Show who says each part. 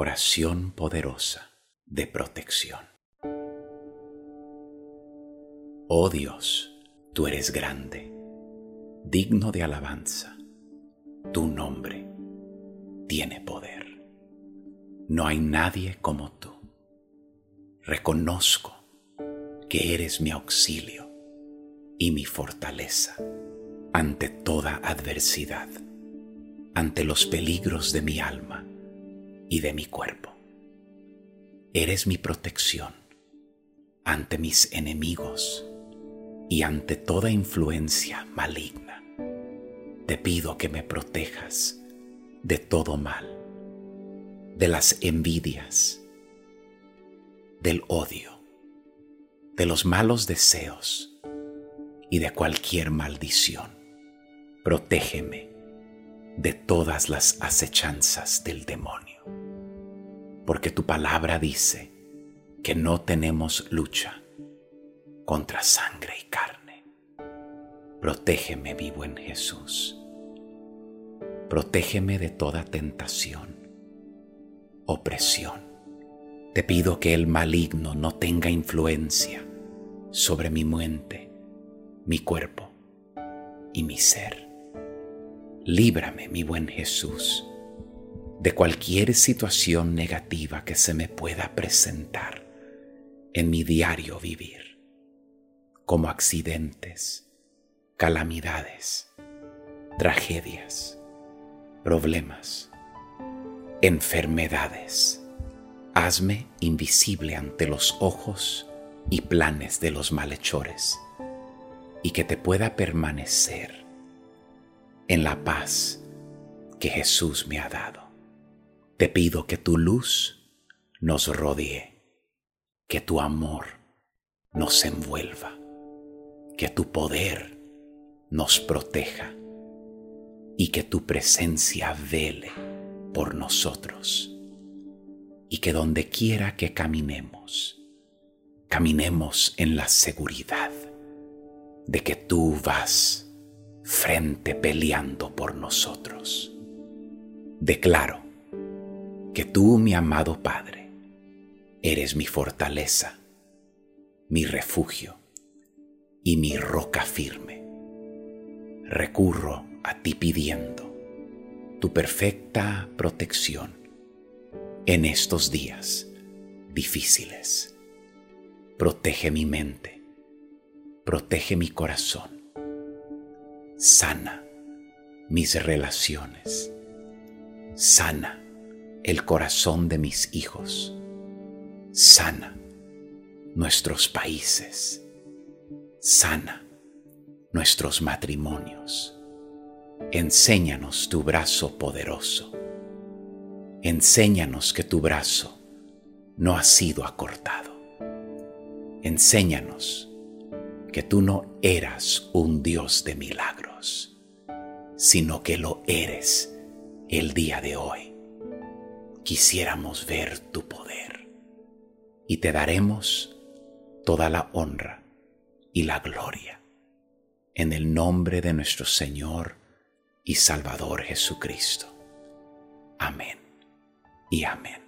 Speaker 1: Oración poderosa de protección. Oh Dios, tú eres grande, digno de alabanza. Tu nombre tiene poder. No hay nadie como tú. Reconozco que eres mi auxilio y mi fortaleza ante toda adversidad, ante los peligros de mi alma y de mi cuerpo. Eres mi protección ante mis enemigos y ante toda influencia maligna. Te pido que me protejas de todo mal, de las envidias, del odio, de los malos deseos y de cualquier maldición. Protégeme de todas las acechanzas del demonio. Porque tu palabra dice que no tenemos lucha contra sangre y carne. Protégeme, mi buen Jesús. Protégeme de toda tentación, opresión. Te pido que el maligno no tenga influencia sobre mi mente, mi cuerpo y mi ser. Líbrame, mi buen Jesús, de cualquier situación negativa que se me pueda presentar en mi diario vivir, como accidentes, calamidades, tragedias, problemas, enfermedades. Hazme invisible ante los ojos y planes de los malhechores y que te pueda permanecer en la paz que Jesús me ha dado. Te pido que tu luz nos rodee, que tu amor nos envuelva, que tu poder nos proteja y que tu presencia vele por nosotros y que donde quiera que caminemos, caminemos en la seguridad de que tú vas frente peleando por nosotros. Declaro que tú, mi amado Padre, eres mi fortaleza, mi refugio y mi roca firme. Recurro a ti pidiendo tu perfecta protección en estos días difíciles. Protege mi mente, protege mi corazón sana mis relaciones, sana el corazón de mis hijos, sana nuestros países, sana nuestros matrimonios. Enséñanos tu brazo poderoso. Enséñanos que tu brazo no ha sido acortado. Enséñanos que tú no eras un Dios de milagros, sino que lo eres el día de hoy. Quisiéramos ver tu poder y te daremos toda la honra y la gloria en el nombre de nuestro Señor y Salvador Jesucristo. Amén y amén.